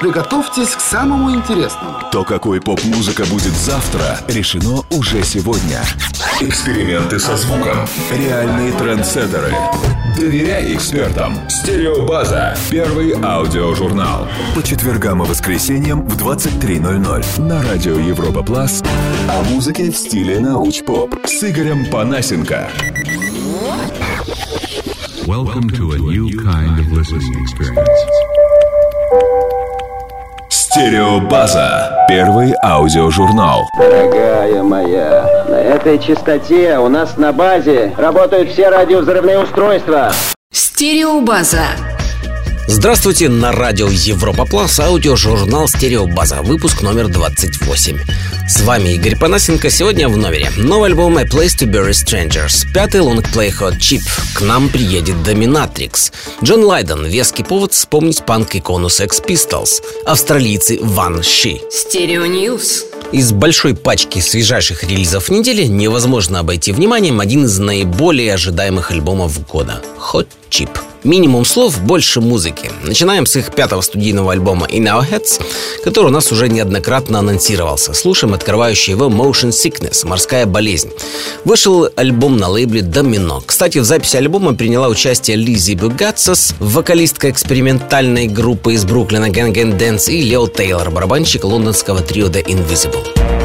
Приготовьтесь к самому интересному. То, какой поп-музыка будет завтра, решено уже сегодня. Эксперименты со звуком. Реальные трендсеттеры. Доверяй экспертам. Стереобаза. Первый аудиожурнал. По четвергам и воскресеньям в 23.00 на радио Европа Плас. О музыке в стиле науч-поп с Игорем Панасенко. Welcome to a new kind of listening experience. Стереобаза. Первый аудиожурнал. Дорогая моя, на этой частоте у нас на базе работают все радиовзрывные устройства. Стереобаза. Здравствуйте, на радио Европа Плюс, аудиожурнал «Стереобаза», выпуск номер 28. С вами Игорь Панасенко, сегодня в номере. Новый альбом «A Place to Bury Strangers», пятый лонгплей Hot Chip, к нам приедет Dominatrix, Джон Лайдон, веский повод вспомнить панк-икону Sex Pistols, австралийцы Van She. Stereo News. Из большой пачки свежайших релизов недели невозможно обойти вниманием один из наиболее ожидаемых альбомов года – Hot Chip. Минимум слов, больше музыки. Начинаем с их пятого студийного альбома In Our Heads, который у нас уже неоднократно анонсировался. Слушаем открывающий его Motion Sickness – «Морская болезнь». Вышел альбом на лейбле Domino. Кстати, в записи альбома приняла участие Лизи Бугатсос, вокалистка экспериментальной группы из Бруклина Gang Dance и Лео Тейлор, барабанщик лондонского трио The Invisible.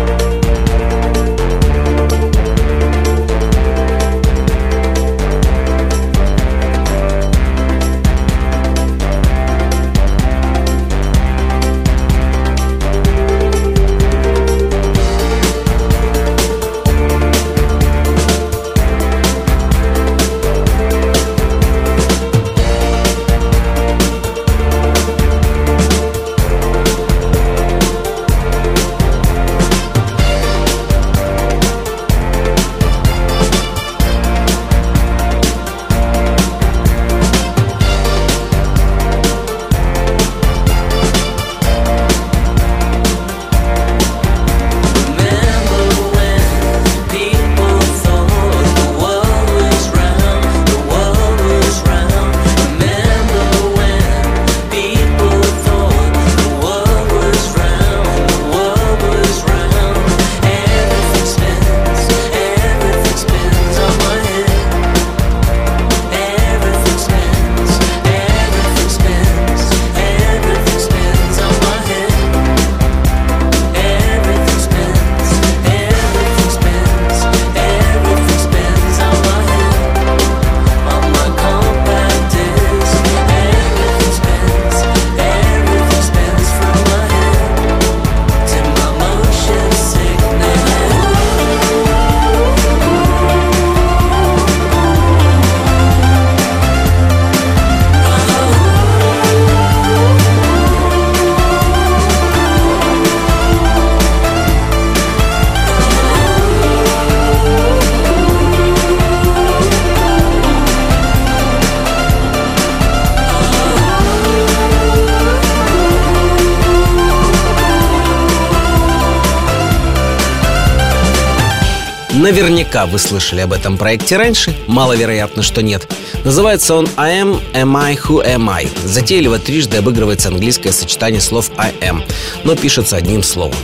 Наверняка вы слышали об этом проекте раньше, маловероятно, что нет. Называется он I am, am I, who am I. Затейливо трижды обыгрывается английское сочетание слов I am, но пишется одним словом.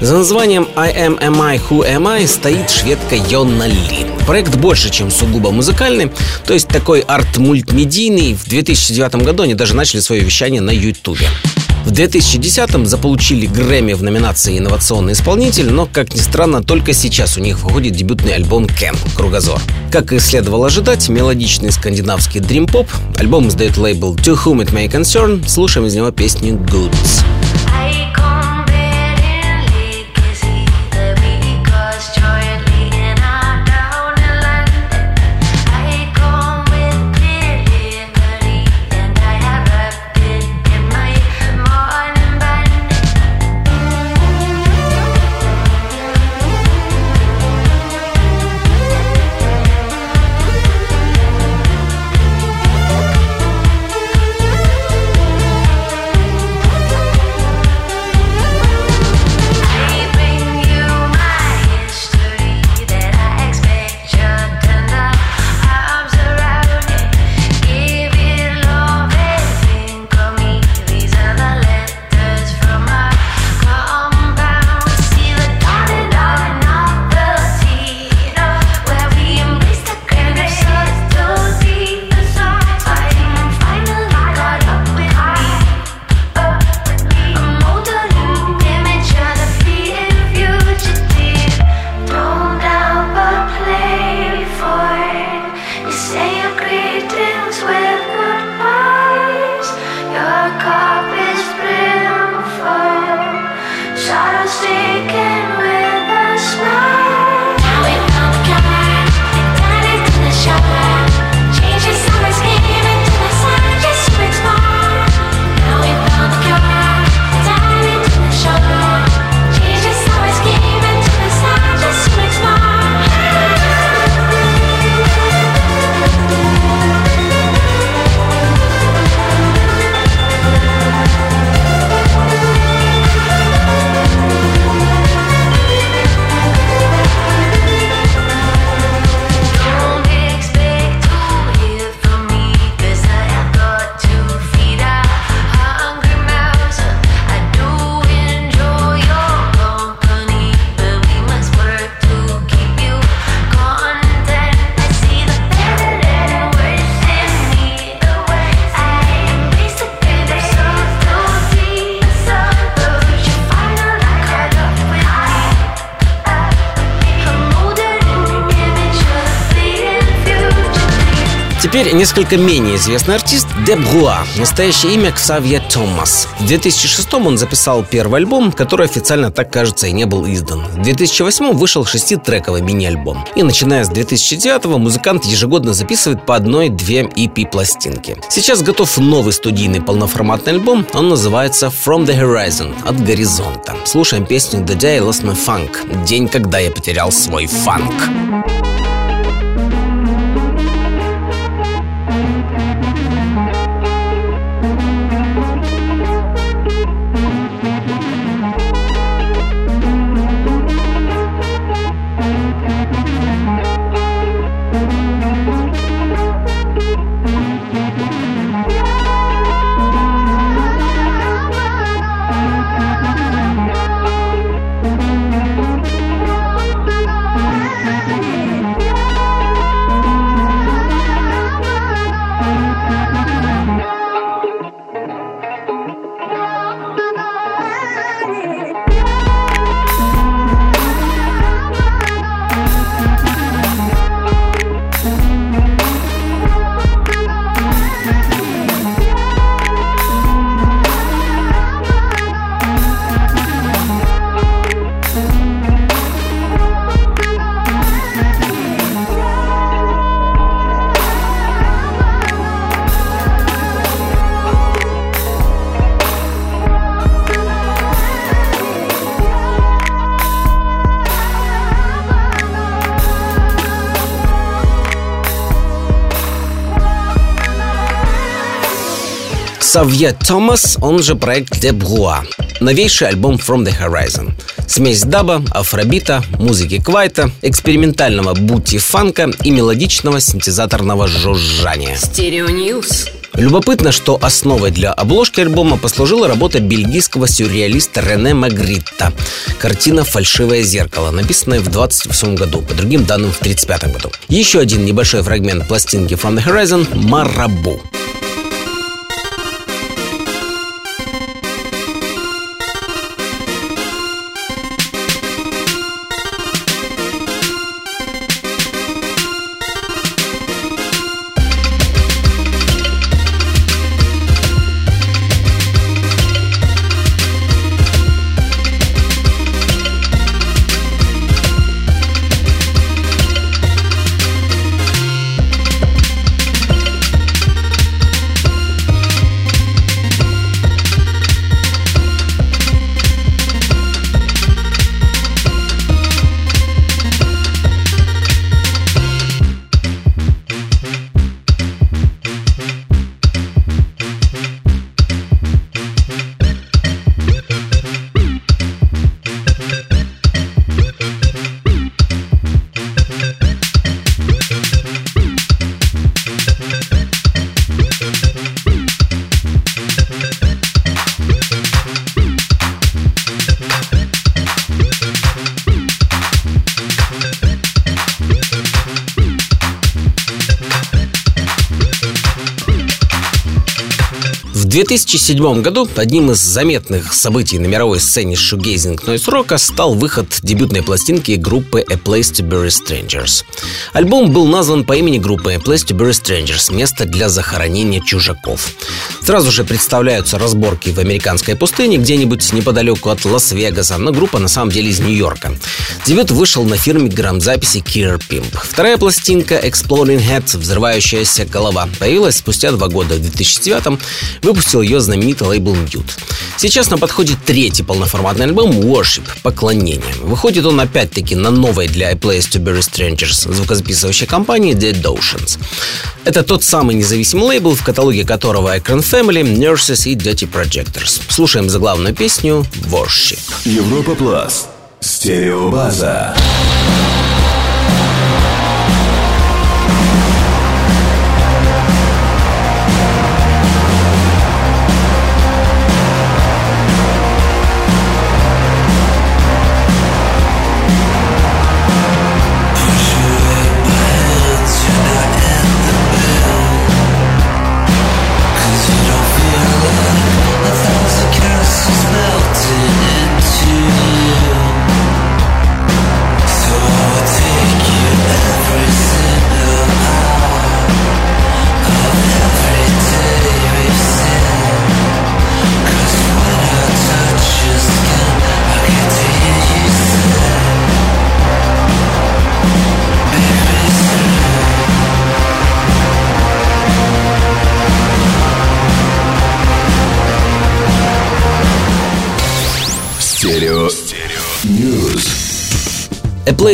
За названием I am, am I, who am I стоит шведка Йонна Ли. Проект больше, чем сугубо музыкальный, то есть такой арт-мультмедийный. В 2009 году они даже начали свое вещание на Ютубе. В 2010-м заполучили Грэмми в номинации «Инновационный исполнитель», но, как ни странно, только сейчас у них выходит дебютный альбом «Кэмп. Кругозор». Как и следовало ожидать, мелодичный скандинавский дрим-поп. Альбом издает лейбл To Whom It May Concern. Слушаем из него песню «Goods». Теперь несколько менее известный артист Деб Гуа. Настоящее имя Ксавье Томас. В 2006 он записал первый альбом, который официально так кажется и не был издан. В 2008 вышел шеститрековый мини-альбом. И начиная с 2009 музыкант ежегодно записывает по одной-две EP-пластинки. Сейчас готов новый студийный полноформатный альбом. Он называется From the Horizon от горизонта. Слушаем песню The Day I Lost My Funk. День, когда я потерял свой фанк. Ксавье Тома, он же проект Débruit. Новейший альбом From the Horizon. Смесь даба, афробита, музыки квайто, экспериментального бути-фанка и мелодичного синтезаторного жужжания. Stereo News. Любопытно, что основой для обложки альбома послужила работа бельгийского сюрреалиста Рене Магритта. Картина «Фальшивое зеркало», написанная в 28 году, по другим данным в 35 году. Еще один небольшой фрагмент пластинки From the Horizon «Марабу». 2007 году одним из заметных событий на мировой сцене шугейзинг нойс рока стал выход дебютной пластинки группы A Place to Bury Strangers. Альбом был назван по имени группы A Place to Bury Strangers – место для захоронения чужаков. Сразу же представляются разборки в американской пустыне, где-нибудь неподалеку от Лас-Вегаса, но группа на самом деле из Нью-Йорка. Дебют вышел на фирме грамзаписи Killer Pimp. Вторая пластинка Exploding Head – Взрывающаяся голова появилась спустя два года в 2009 выпустил ее знаменитый лейбл Mute. Сейчас на подходе третий полноформатный альбом Worship – Поклонение. Выходит он опять-таки на новой для I Place to Bury Strangers звукозаписывающей компании Dead Oceans. Это тот самый независимый лейбл, в каталоге которого Icon Family, Nurses и Dirty Projectors. Слушаем заглавную песню Worship. Европа Плас. Стереобаза. Melted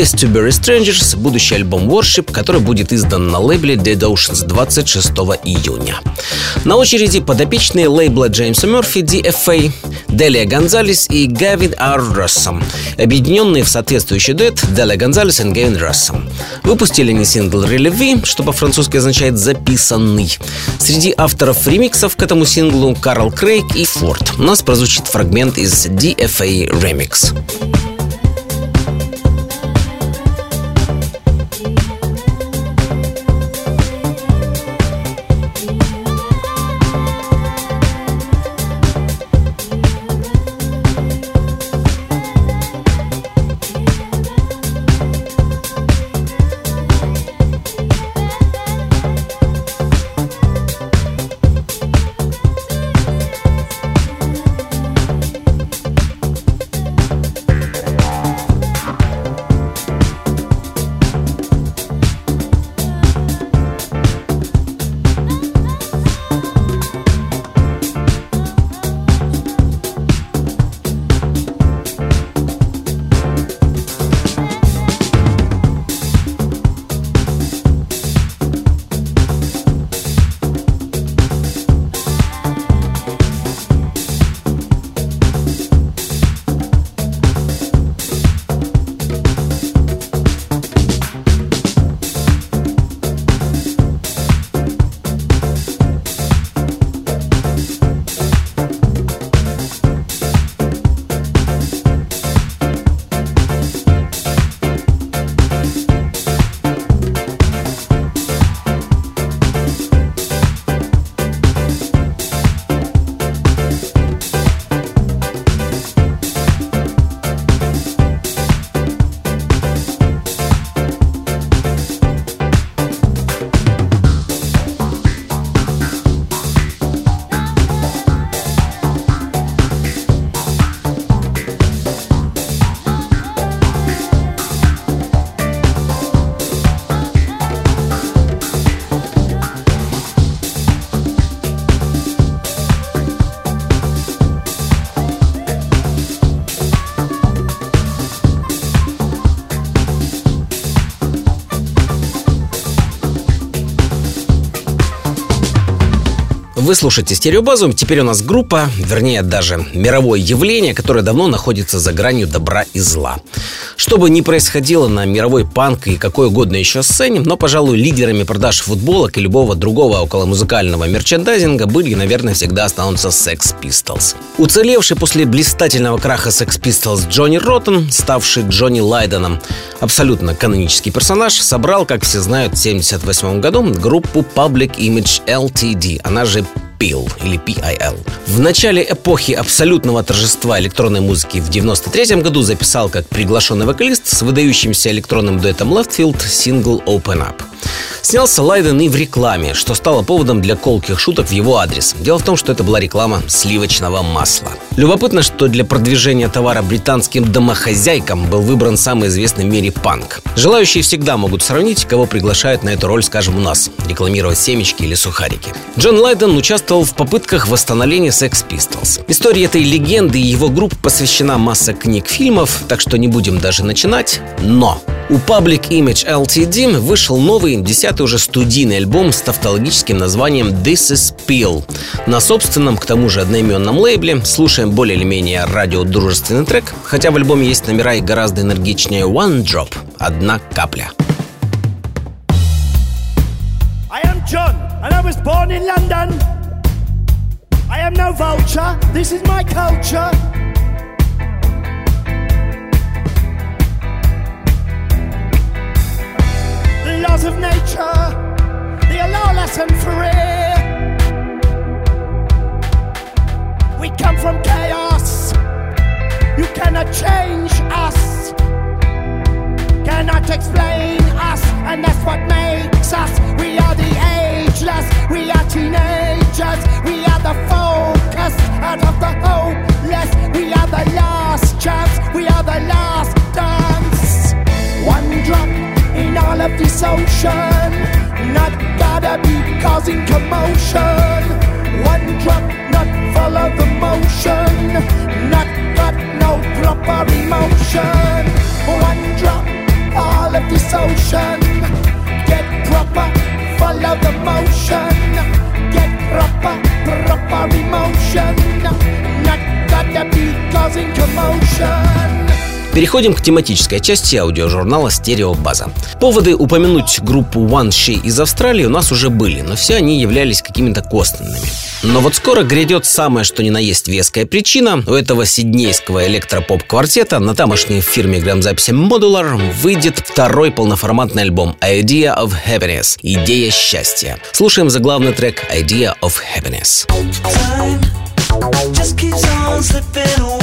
A Place to Bury Strangers – будущий альбом Worship, который будет издан на лейбле Dead Oceans 26 июня. На очереди подопечные лейбла Джеймса Мерфи DFA, Делия Гонзалес и Гавин Ар Рассом, объединенные в соответствующий дуэт Делия Гонзалес и Гавин Рассом. Выпустили не сингл «Relevi», что по-французски означает «записанный». Среди авторов ремиксов к этому синглу Карл Крейг и Форд. У нас прозвучит фрагмент из DFA Remix. Вы слушаете «Стереобазу». Теперь у нас группа, вернее, даже мировое явление, которое давно находится за гранью добра и зла. Что бы ни происходило на мировой панк и какой угодно еще сцене, но, пожалуй, лидерами продаж футболок и любого другого околомузыкального мерчендайзинга были, наверное, всегда останутся Sex Pistols. Уцелевший после блистательного краха Sex Pistols Джонни Роттен, ставший Джонни Лайденом, абсолютно канонический персонаж, собрал, как все знают, в 1978 году группу Public Image LTD, она же PIL или PIL. В начале эпохи абсолютного торжества электронной музыки в 93 году записал как приглашенный вокалист с выдающимся электронным дуэтом Leftfield сингл Open Up. Снялся Лайден и в рекламе, что стало поводом для колких шуток в его адрес. Дело в том, что это была реклама сливочного масла. Любопытно, что для продвижения товара британским домохозяйкам был выбран самый известный в мире панк. Желающие всегда могут сравнить, кого приглашают на эту роль, скажем, у нас, рекламировать семечки или сухарики. Джон Лайден участвовал в попытках восстановления Sex Pistols. История этой легенды и его групп посвящена масса книг, фильмов, так что не будем даже начинать. Но у Public Image LTD вышел новый, десятый уже студийный альбом с тавтологическим названием This is Peel. На собственном, к тому же, одноименном лейбле слушаем более или менее радиодружественный трек, хотя в альбоме есть номера и гораздо энергичнее One Drop – одна капля. I am John, and I was born in London. I am no vulture, this is my culture. Laws of nature, the lawless and free. We come from chaos, you cannot change us, cannot explain us, and that's what makes us. We are the ageless, we are teenagers, we are the focus out of the hopeless, we are the last chance, we are the last dance. One drop in all of this ocean, not gotta be causing commotion. One drop, not follow the motion, not got no proper emotion. One drop, all of this ocean. Get proper, follow the motion. Get proper, proper emotion. Not gotta be causing commotion. Переходим к тематической части аудиожурнала «Стереобаза». Поводы упомянуть группу One She из Австралии у нас уже были, но все они являлись какими-то косвенными. Но вот скоро грядет самое что ни на есть веская причина. У этого сиднейского электропоп-квартета на тамошней фирме грамзаписи Modular выйдет второй полноформатный альбом Idea of Happiness – Идея счастья. Слушаем заглавный трек Idea of Happiness. Time just keeps on slipping away.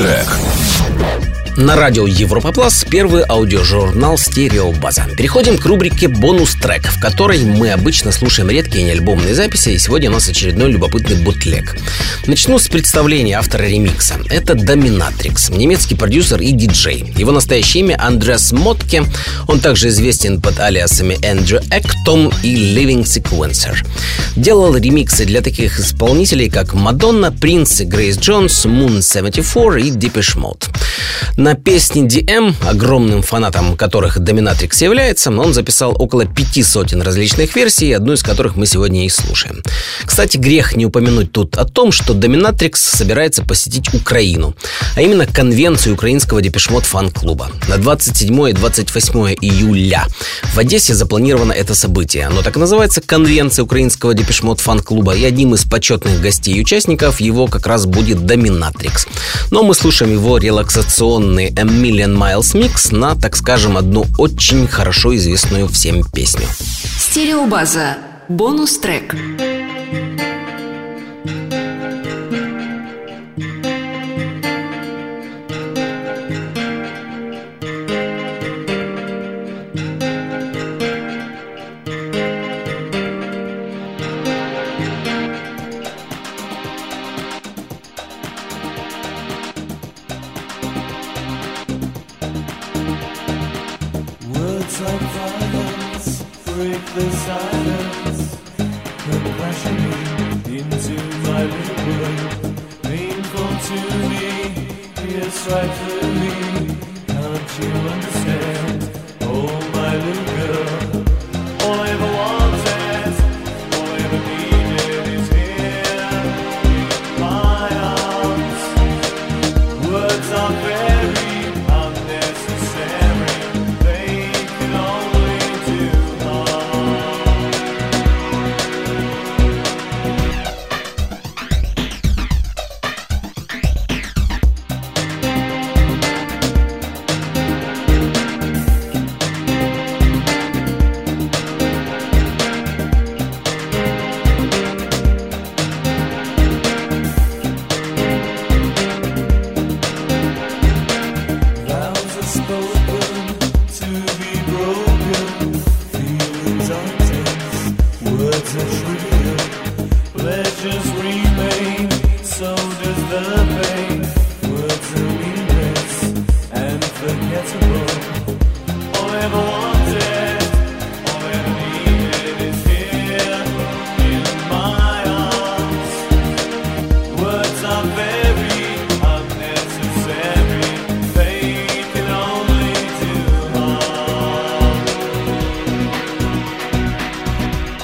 трек. На радио Европа Плас первый аудиожурнал «Стереобаза». Переходим к рубрике «Бонус трек», в которой мы обычно слушаем редкие неальбомные записи, и сегодня у нас очередной любопытный бутлег. Начну с представления автора ремикса. Это Доминатрикс, немецкий продюсер и диджей. Его настоящее имя Андреас Мотке. Он также известен под алиасами Эндрю Эктом и Living Sequencer. Делал ремиксы для таких исполнителей, как Мадонна, Принц, Грейс Джонс, Moon 74 и Depeche Mode. На песни DM, огромным фанатом которых Доминатрикс является, он записал около пяти сотен различных версий, одну из которых мы сегодня и слушаем. Кстати, грех не упомянуть тут о том, что Доминатрикс собирается посетить Украину, а именно конвенцию украинского депешмот фан-клуба. На 27 и 28 июля в Одессе запланировано это событие. Оно так называется «Конвенция украинского депешмот фан-клуба», и одним из почетных гостей и участников его как раз будет Доминатрикс. Но мы слушаем его релаксационный A Million Miles Mix на, так скажем, одну очень хорошо известную всем песню. Стереобаза. Бонус трек. Words like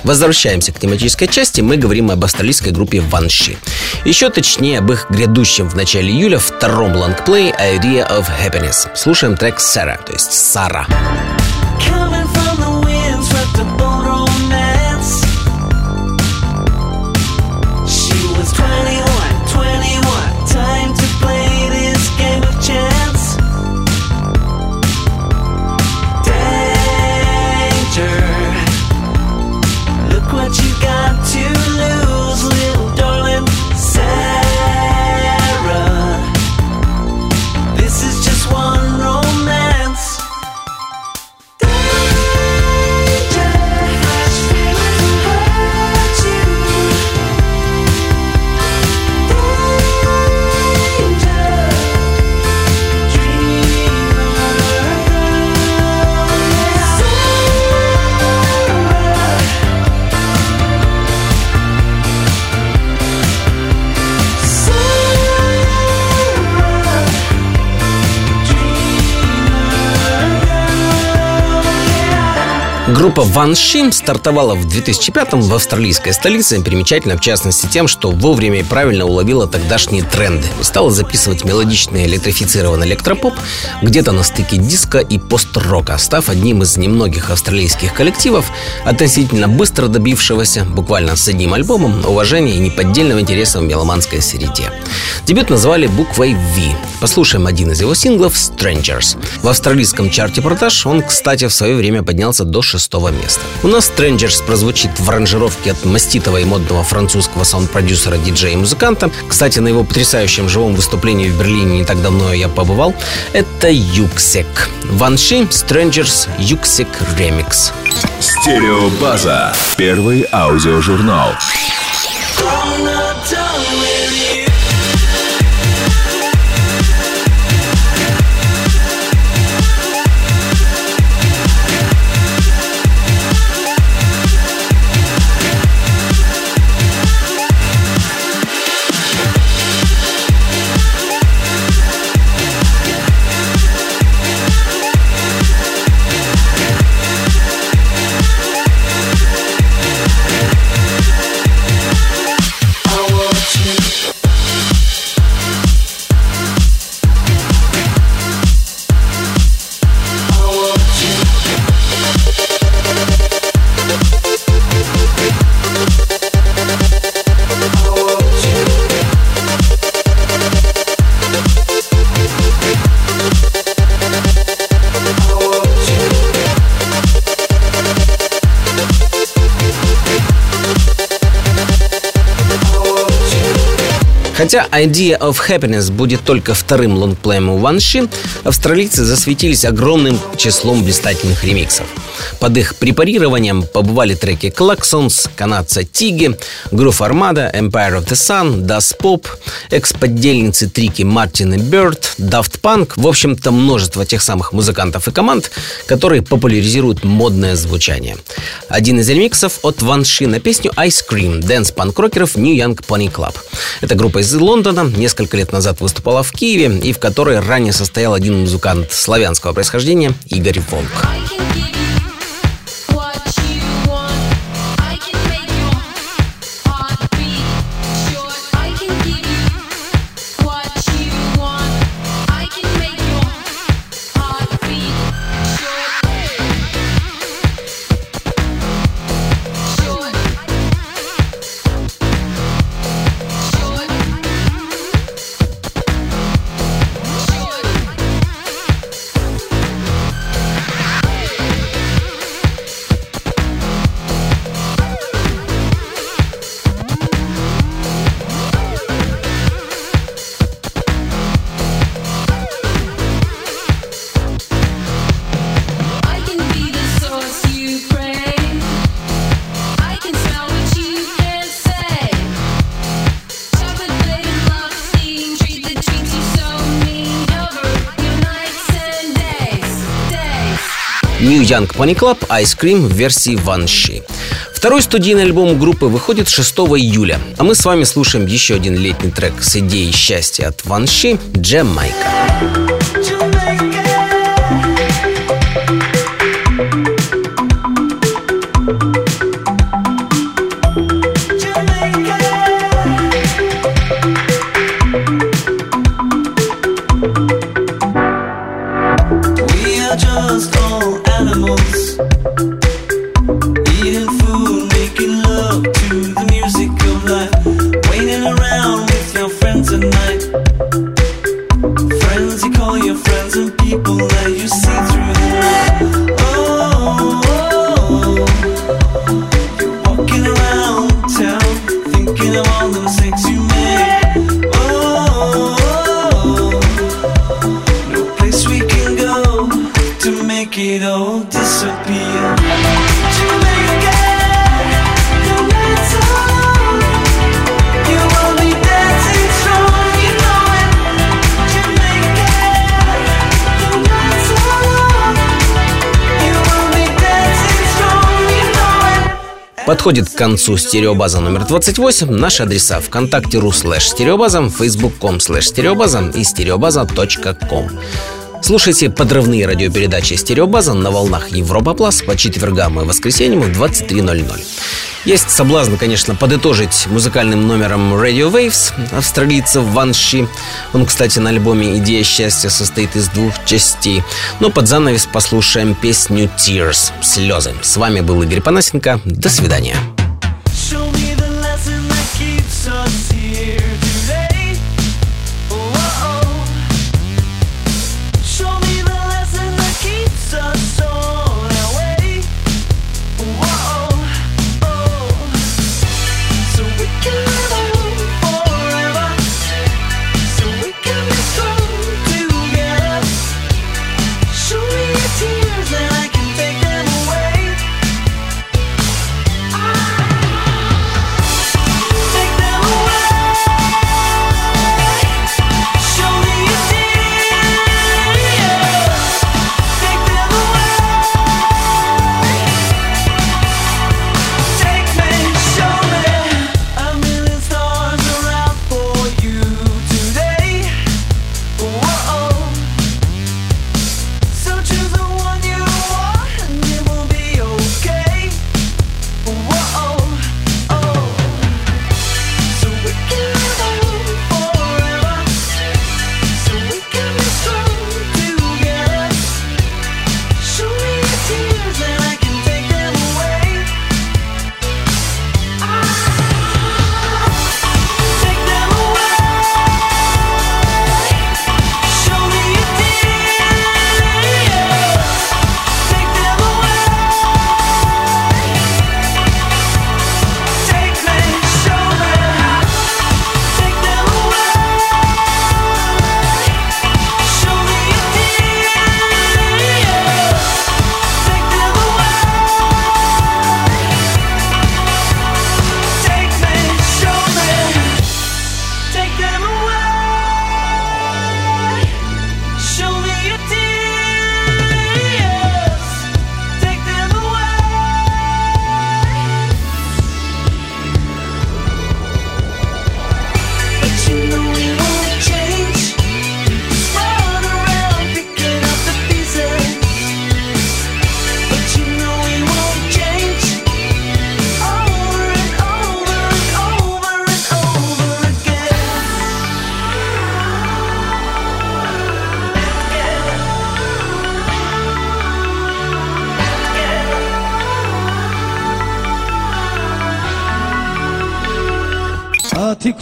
Возвращаемся к тематической части. Мы говорим об австралийской группе Ванши. Еще точнее об их грядущем в начале июля втором лонгплей Idea of Happiness. Слушаем трек Сара, то есть Сара. Coming Группа Ван Шим стартовала в 2005-м в австралийской столице, примечательно в частности тем, что вовремя и правильно уловила тогдашние тренды стала записывать мелодичный электрифицированный электропоп где-то на стыке диска и пост-рока, став одним из немногих австралийских коллективов, относительно быстро добившегося, буквально с одним альбомом, уважения и неподдельного интереса в меломанской среде. Дебют назвали буквой V. Послушаем один из его синглов «Strangers». В австралийском чарте продаж он, кстати, в свое время поднялся до шестого места. У нас Strangers прозвучит в аранжировке от маститого и модного французского саунд-продюсера, диджея и музыканта. Кстати, на его потрясающем живом выступлении в Берлине не так давно я побывал. Это Юксек. Ванши, Strangers, Юксек Ремикс. Стереобаза. Первый аудиожурнал. Хотя Idea of Happiness будет только вторым лонгплеем у Van She, австралийцы засветились огромным числом блистательных ремиксов. Под их препарированием побывали треки Klaxons, канадца Тиги, Groove Armada, Empire of the Sun, Das Pop, экс-подельницы Трики Мартины Бёрд, Daft Punk, в общем-то множество тех самых музыкантов и команд, которые популяризируют модное звучание. Один из ремиксов от Van She на песню Ice Cream дэнс-панк-рокеров New Young Pony Club. Эта группа из Лондона несколько лет назад выступала в Киеве и в которой ранее состоял один музыкант славянского происхождения Игорь Волк. Young Pony Club Ice Cream в версии Ванши. Второй студийный альбом группы выходит 6 июля, а мы с вами слушаем еще один летний трек с идеей счастья от Ванши «Джемайка». Are just all animals. Подходит к концу стереобаза номер 28. Наши адреса ВКонтакте.ру слэш стереобаза, Facebook.com слэш стереобаза и стереобаза.ком. Слушайте подрывные радиопередачи «Стереобаза» на волнах Европа Плюс по четвергам и воскресеньям в 23.00. Есть соблазн, конечно, подытожить музыкальным номером Radio Waves австралийцев Van She. Он, кстати, на альбоме «Идея счастья» состоит из двух частей. Но под занавес послушаем песню «Tears» — «Слезы». С вами был Игорь Панасенко. До свидания.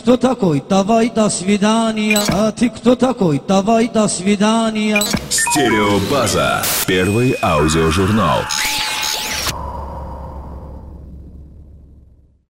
Кто такой? Давай до свидания. А ты кто такой? Давай до свидания. Стереобаза. Первый аудиожурнал.